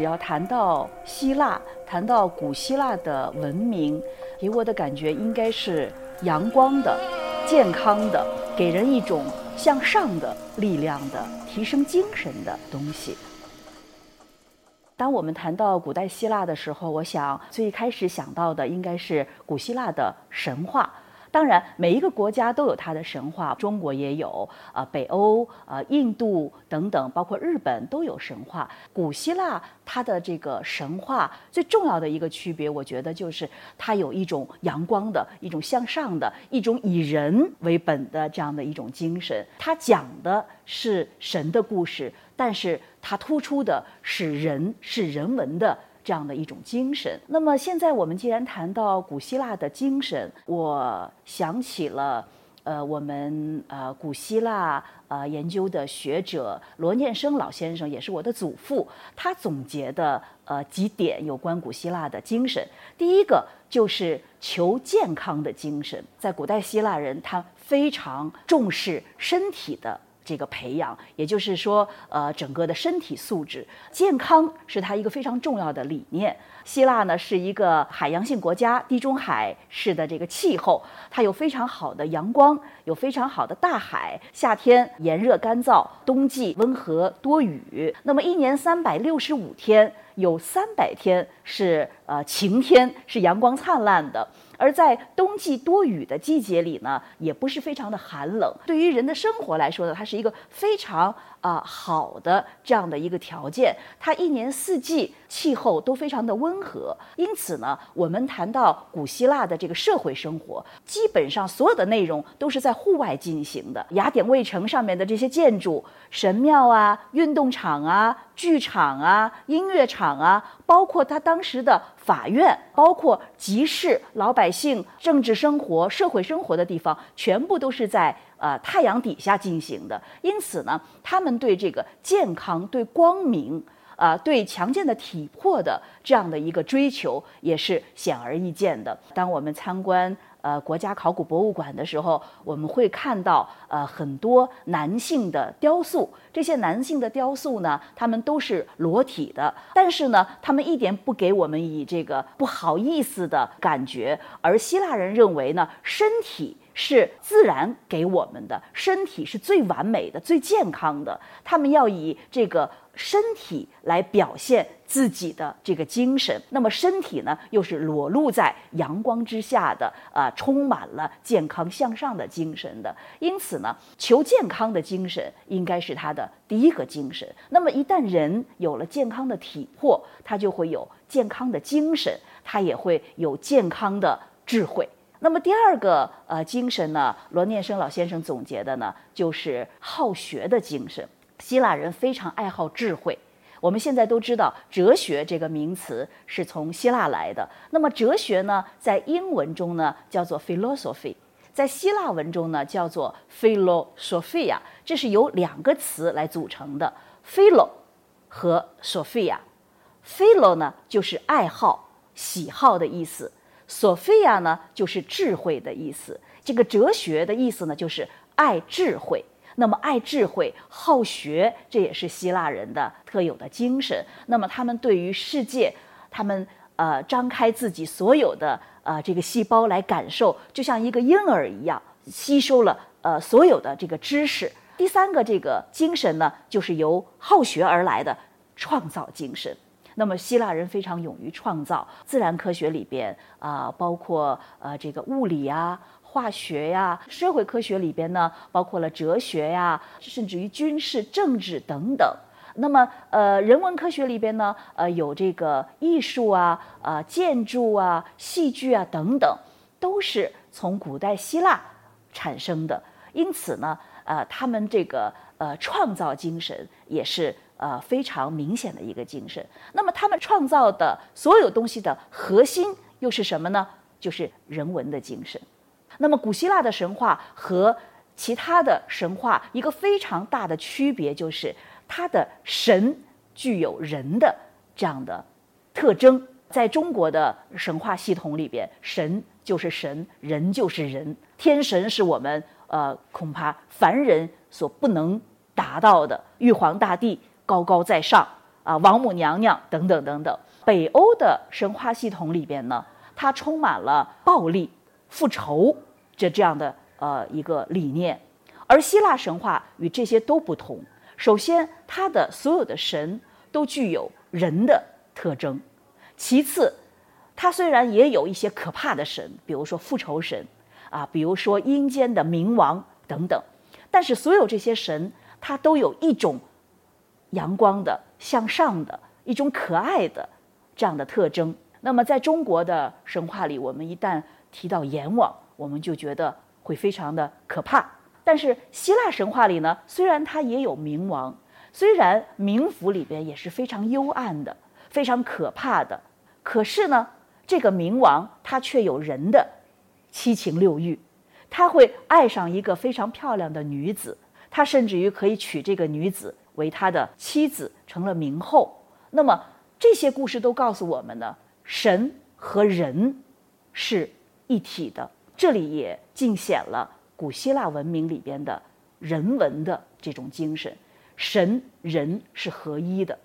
只要谈到希腊，谈到古希腊的文明，给我的感觉应该是阳光的、健康的，给人一种向上的力量的、提升精神的东西。当我们谈到古代希腊的时候，我想最开始想到的应该是古希腊的神话。当然，每一个国家都有它的神话，中国也有，呃，北欧、呃，印度等等，包括日本都有神话。古希腊它的这个神话最重要的一个区别，我觉得就是它有一种阳光的、一种向上的、一种以人为本的这样的一种精神。它讲的是神的故事，但是它突出的是人，是人文的。这样的一种精神。那么现在我们既然谈到古希腊的精神，我想起了，呃，我们呃古希腊呃研究的学者罗念生老先生，也是我的祖父，他总结的呃几点有关古希腊的精神。第一个就是求健康的精神，在古代希腊人，他非常重视身体的。这个培养，也就是说，呃，整个的身体素质健康是它一个非常重要的理念。希腊呢是一个海洋性国家，地中海式的这个气候，它有非常好的阳光，有非常好的大海，夏天炎热干燥，冬季温和多雨。那么一年三百六十五天，有三百天是呃晴天，是阳光灿烂的。而在冬季多雨的季节里呢，也不是非常的寒冷。对于人的生活来说呢，它是一个非常啊好的这样的一个条件。它一年四季气候都非常的温和。因此呢，我们谈到古希腊的这个社会生活，基本上所有的内容都是在户外进行的。雅典卫城上面的这些建筑、神庙啊、运动场啊、剧场啊、音乐场啊，包括它当时的法院，包括集市、老百。姓政治生活、社会生活的地方，全部都是在呃太阳底下进行的。因此呢，他们对这个健康、对光明、啊对强健的体魄的这样的一个追求，也是显而易见的。当我们参观。呃，国家考古博物馆的时候，我们会看到呃很多男性的雕塑。这些男性的雕塑呢，他们都是裸体的，但是呢，他们一点不给我们以这个不好意思的感觉。而希腊人认为呢，身体是自然给我们的，身体是最完美的、最健康的。他们要以这个。身体来表现自己的这个精神，那么身体呢，又是裸露在阳光之下的，啊，充满了健康向上的精神的。因此呢，求健康的精神应该是他的第一个精神。那么一旦人有了健康的体魄，他就会有健康的精神，他也会有健康的智慧。那么第二个呃精神呢，罗念生老先生总结的呢，就是好学的精神。希腊人非常爱好智慧，我们现在都知道“哲学”这个名词是从希腊来的。那么哲学呢，在英文中呢叫做 philosophy，在希腊文中呢叫做 philosophia，这是由两个词来组成的，philo 和 sophia。philo 呢就是爱好、喜好的意思，sophia 呢就是智慧的意思。这个哲学的意思呢就是爱智慧。那么爱智慧、好学，这也是希腊人的特有的精神。那么他们对于世界，他们呃张开自己所有的呃这个细胞来感受，就像一个婴儿一样，吸收了呃所有的这个知识。第三个这个精神呢，就是由好学而来的创造精神。那么希腊人非常勇于创造，自然科学里边啊，包括呃这个物理啊。化学呀，社会科学里边呢，包括了哲学呀，甚至于军事、政治等等。那么，呃，人文科学里边呢，呃，有这个艺术啊，啊，建筑啊，戏剧啊等等，都是从古代希腊产生的。因此呢，呃，他们这个呃创造精神也是呃非常明显的一个精神。那么，他们创造的所有东西的核心又是什么呢？就是人文的精神。那么，古希腊的神话和其他的神话一个非常大的区别就是，它的神具有人的这样的特征。在中国的神话系统里边，神就是神，人就是人。天神是我们呃恐怕凡人所不能达到的。玉皇大帝高高在上，啊王母娘娘等等等等。北欧的神话系统里边呢，它充满了暴力、复仇这这样的呃一个理念，而希腊神话与这些都不同。首先，它的所有的神都具有人的特征；其次，它虽然也有一些可怕的神，比如说复仇神啊，比如说阴间的冥王等等，但是所有这些神，它都有一种阳光的、向上的一种可爱的。这样的特征。那么，在中国的神话里，我们一旦提到阎王，我们就觉得会非常的可怕。但是，希腊神话里呢，虽然它也有冥王，虽然冥府里边也是非常幽暗的、非常可怕的，可是呢，这个冥王他却有人的七情六欲，他会爱上一个非常漂亮的女子，他甚至于可以娶这个女子为他的妻子，成了冥后。那么，这些故事都告诉我们呢，神和人是一体的。这里也尽显了古希腊文明里边的人文的这种精神，神人是合一的。